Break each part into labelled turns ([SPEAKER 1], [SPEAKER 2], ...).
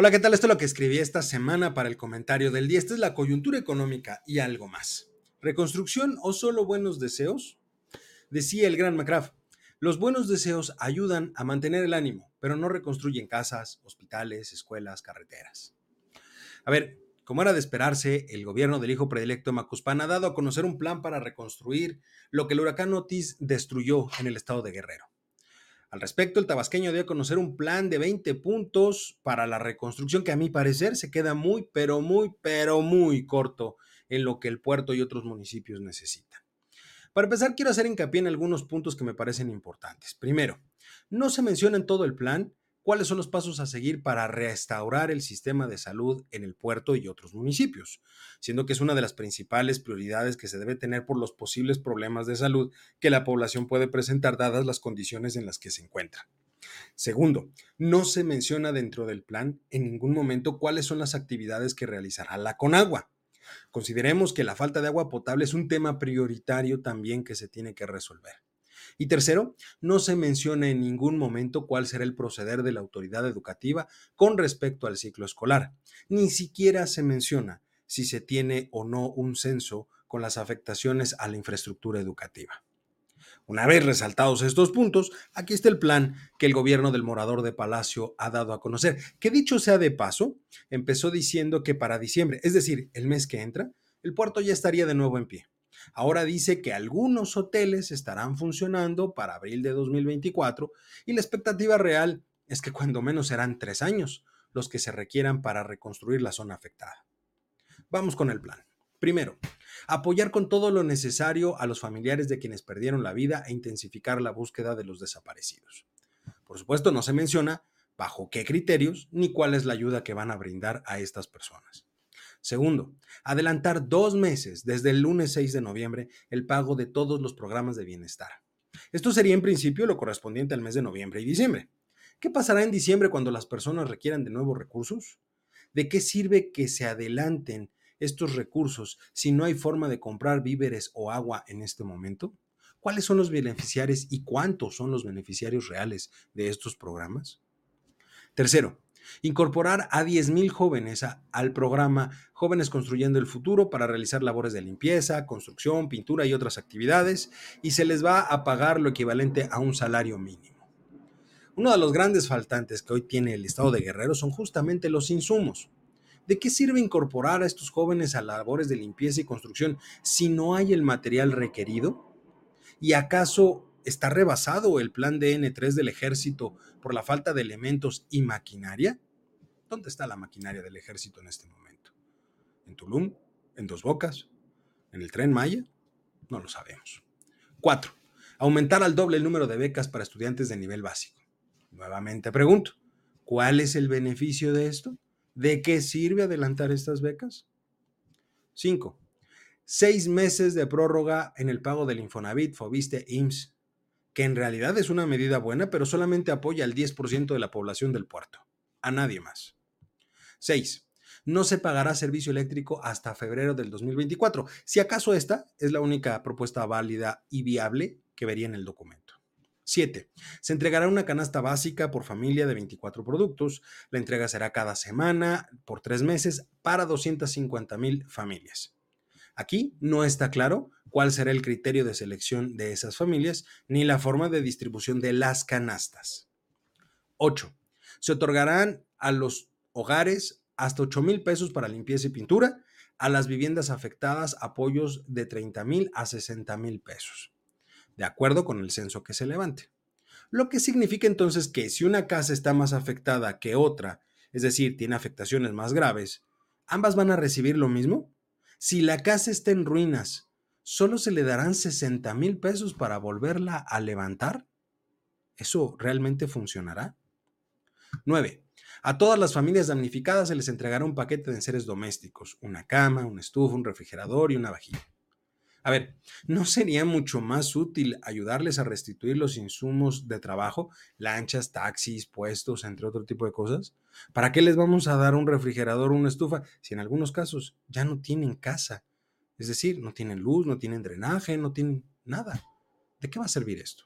[SPEAKER 1] Hola, ¿qué tal? Esto es lo que escribí esta semana para el comentario del día. Esta es la coyuntura económica y algo más. ¿Reconstrucción o solo buenos deseos? Decía el gran McCraft, los buenos deseos ayudan a mantener el ánimo, pero no reconstruyen casas, hospitales, escuelas, carreteras. A ver, como era de esperarse, el gobierno del hijo predilecto de Macuspana ha dado a conocer un plan para reconstruir lo que el huracán Otis destruyó en el estado de Guerrero. Al respecto, el tabasqueño dio a conocer un plan de 20 puntos para la reconstrucción que a mi parecer se queda muy, pero muy, pero muy corto en lo que el puerto y otros municipios necesitan. Para empezar, quiero hacer hincapié en algunos puntos que me parecen importantes. Primero, no se menciona en todo el plan cuáles son los pasos a seguir para restaurar el sistema de salud en el puerto y otros municipios, siendo que es una de las principales prioridades que se debe tener por los posibles problemas de salud que la población puede presentar dadas las condiciones en las que se encuentra. Segundo, no se menciona dentro del plan en ningún momento cuáles son las actividades que realizará la Conagua. Consideremos que la falta de agua potable es un tema prioritario también que se tiene que resolver. Y tercero, no se menciona en ningún momento cuál será el proceder de la autoridad educativa con respecto al ciclo escolar. Ni siquiera se menciona si se tiene o no un censo con las afectaciones a la infraestructura educativa. Una vez resaltados estos puntos, aquí está el plan que el gobierno del morador de Palacio ha dado a conocer, que dicho sea de paso, empezó diciendo que para diciembre, es decir, el mes que entra, el puerto ya estaría de nuevo en pie. Ahora dice que algunos hoteles estarán funcionando para abril de 2024 y la expectativa real es que cuando menos serán tres años los que se requieran para reconstruir la zona afectada. Vamos con el plan. Primero, apoyar con todo lo necesario a los familiares de quienes perdieron la vida e intensificar la búsqueda de los desaparecidos. Por supuesto, no se menciona bajo qué criterios ni cuál es la ayuda que van a brindar a estas personas. Segundo, adelantar dos meses desde el lunes 6 de noviembre el pago de todos los programas de bienestar. Esto sería en principio lo correspondiente al mes de noviembre y diciembre. ¿Qué pasará en diciembre cuando las personas requieran de nuevos recursos? ¿De qué sirve que se adelanten estos recursos si no hay forma de comprar víveres o agua en este momento? ¿Cuáles son los beneficiarios y cuántos son los beneficiarios reales de estos programas? Tercero, Incorporar a 10.000 jóvenes al programa Jóvenes Construyendo el Futuro para realizar labores de limpieza, construcción, pintura y otras actividades y se les va a pagar lo equivalente a un salario mínimo. Uno de los grandes faltantes que hoy tiene el estado de Guerrero son justamente los insumos. ¿De qué sirve incorporar a estos jóvenes a labores de limpieza y construcción si no hay el material requerido? ¿Y acaso ¿Está rebasado el plan de N3 del ejército por la falta de elementos y maquinaria? ¿Dónde está la maquinaria del ejército en este momento? ¿En Tulum? ¿En Dos Bocas? ¿En el tren Maya? No lo sabemos. 4. Aumentar al doble el número de becas para estudiantes de nivel básico. Nuevamente pregunto, ¿cuál es el beneficio de esto? ¿De qué sirve adelantar estas becas? 5. Seis meses de prórroga en el pago del Infonavit, Fobiste, IMSS que en realidad es una medida buena, pero solamente apoya al 10% de la población del puerto, a nadie más. 6. No se pagará servicio eléctrico hasta febrero del 2024, si acaso esta es la única propuesta válida y viable que vería en el documento. 7. Se entregará una canasta básica por familia de 24 productos. La entrega será cada semana por tres meses para 250 mil familias. Aquí no está claro cuál será el criterio de selección de esas familias ni la forma de distribución de las canastas. 8. Se otorgarán a los hogares hasta 8 mil pesos para limpieza y pintura, a las viviendas afectadas apoyos de 30 mil a 60 mil pesos, de acuerdo con el censo que se levante. Lo que significa entonces que si una casa está más afectada que otra, es decir, tiene afectaciones más graves, ¿ambas van a recibir lo mismo? Si la casa está en ruinas, ¿solo se le darán 60 mil pesos para volverla a levantar? ¿Eso realmente funcionará? 9. A todas las familias damnificadas se les entregará un paquete de enseres domésticos, una cama, un estufa, un refrigerador y una vajilla. A ver, ¿no sería mucho más útil ayudarles a restituir los insumos de trabajo, lanchas, taxis, puestos, entre otro tipo de cosas? ¿Para qué les vamos a dar un refrigerador una estufa si en algunos casos ya no tienen casa? Es decir, no tienen luz, no tienen drenaje, no tienen nada. ¿De qué va a servir esto?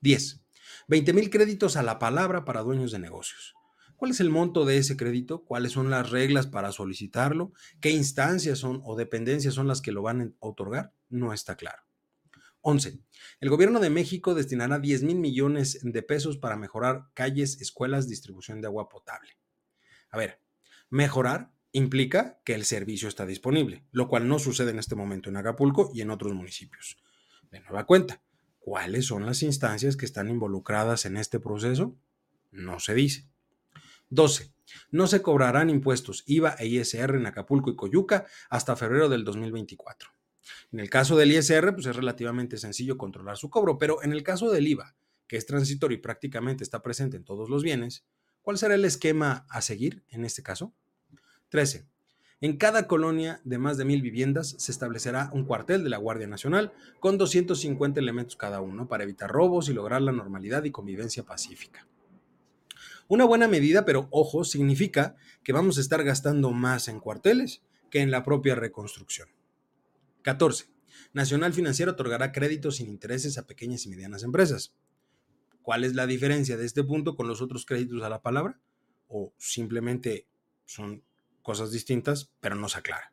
[SPEAKER 1] 10. 20 mil créditos a la palabra para dueños de negocios. ¿Cuál es el monto de ese crédito? ¿Cuáles son las reglas para solicitarlo? ¿Qué instancias son o dependencias son las que lo van a otorgar? No está claro. 11. El gobierno de México destinará 10 mil millones de pesos para mejorar calles, escuelas, distribución de agua potable. A ver, mejorar implica que el servicio está disponible, lo cual no sucede en este momento en Acapulco y en otros municipios. De nueva cuenta, ¿cuáles son las instancias que están involucradas en este proceso? No se dice. 12. No se cobrarán impuestos IVA e ISR en Acapulco y Coyuca hasta febrero del 2024. En el caso del ISR, pues es relativamente sencillo controlar su cobro, pero en el caso del IVA, que es transitorio y prácticamente está presente en todos los bienes, ¿cuál será el esquema a seguir en este caso? 13. En cada colonia de más de mil viviendas se establecerá un cuartel de la Guardia Nacional con 250 elementos cada uno para evitar robos y lograr la normalidad y convivencia pacífica. Una buena medida, pero ojo, significa que vamos a estar gastando más en cuarteles que en la propia reconstrucción. 14. Nacional Financiero otorgará créditos sin intereses a pequeñas y medianas empresas. ¿Cuál es la diferencia de este punto con los otros créditos a la palabra? ¿O simplemente son cosas distintas, pero no se aclara?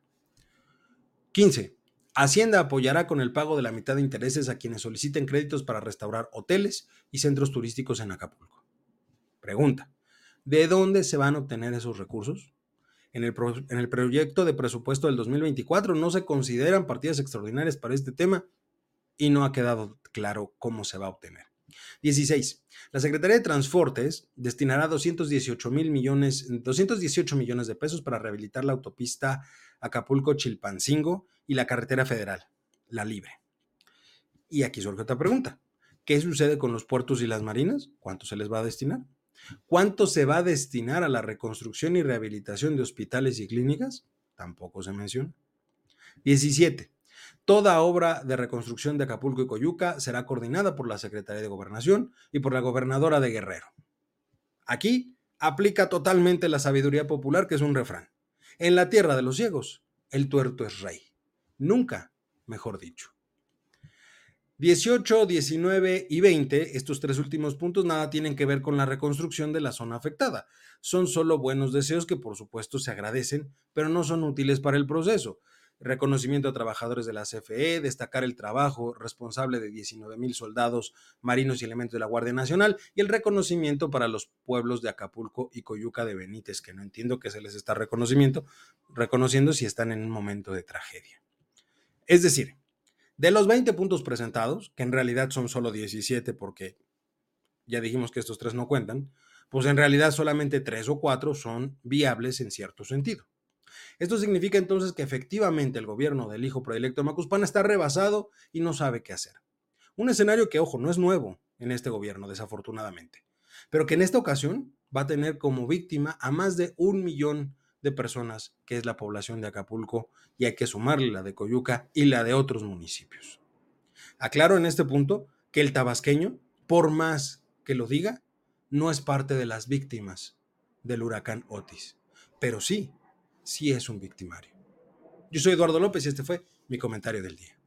[SPEAKER 1] 15. Hacienda apoyará con el pago de la mitad de intereses a quienes soliciten créditos para restaurar hoteles y centros turísticos en Acapulco. Pregunta, ¿de dónde se van a obtener esos recursos? En el, en el, proyecto de presupuesto del 2024 no se consideran partidas extraordinarias para este tema y no ha quedado claro cómo se va a obtener. 16. La Secretaría de Transportes destinará 218 mil millones, 218 millones de pesos para rehabilitar la autopista Acapulco-Chilpancingo y la carretera federal, la Libre. Y aquí surge otra pregunta. ¿Qué sucede con los puertos y las marinas? ¿Cuánto se les va a destinar? ¿Cuánto se va a destinar a la reconstrucción y rehabilitación de hospitales y clínicas? Tampoco se menciona. 17. Toda obra de reconstrucción de Acapulco y Coyuca será coordinada por la Secretaría de Gobernación y por la gobernadora de Guerrero. Aquí aplica totalmente la sabiduría popular, que es un refrán. En la tierra de los ciegos, el tuerto es rey. Nunca, mejor dicho. 18, 19 y 20, estos tres últimos puntos nada tienen que ver con la reconstrucción de la zona afectada. Son solo buenos deseos que por supuesto se agradecen, pero no son útiles para el proceso. Reconocimiento a trabajadores de la CFE, destacar el trabajo responsable de 19 mil soldados, marinos y elementos de la Guardia Nacional y el reconocimiento para los pueblos de Acapulco y Coyuca de Benítez, que no entiendo que se les está reconocimiento, reconociendo si están en un momento de tragedia. Es decir, de los 20 puntos presentados, que en realidad son solo 17 porque ya dijimos que estos tres no cuentan, pues en realidad solamente tres o cuatro son viables en cierto sentido. Esto significa entonces que efectivamente el gobierno del hijo predilecto Macuspana está rebasado y no sabe qué hacer. Un escenario que, ojo, no es nuevo en este gobierno, desafortunadamente, pero que en esta ocasión va a tener como víctima a más de un millón de personas, que es la población de Acapulco, y hay que sumarle la de Coyuca y la de otros municipios. Aclaro en este punto que el tabasqueño, por más que lo diga, no es parte de las víctimas del huracán Otis, pero sí, sí es un victimario. Yo soy Eduardo López y este fue mi comentario del día.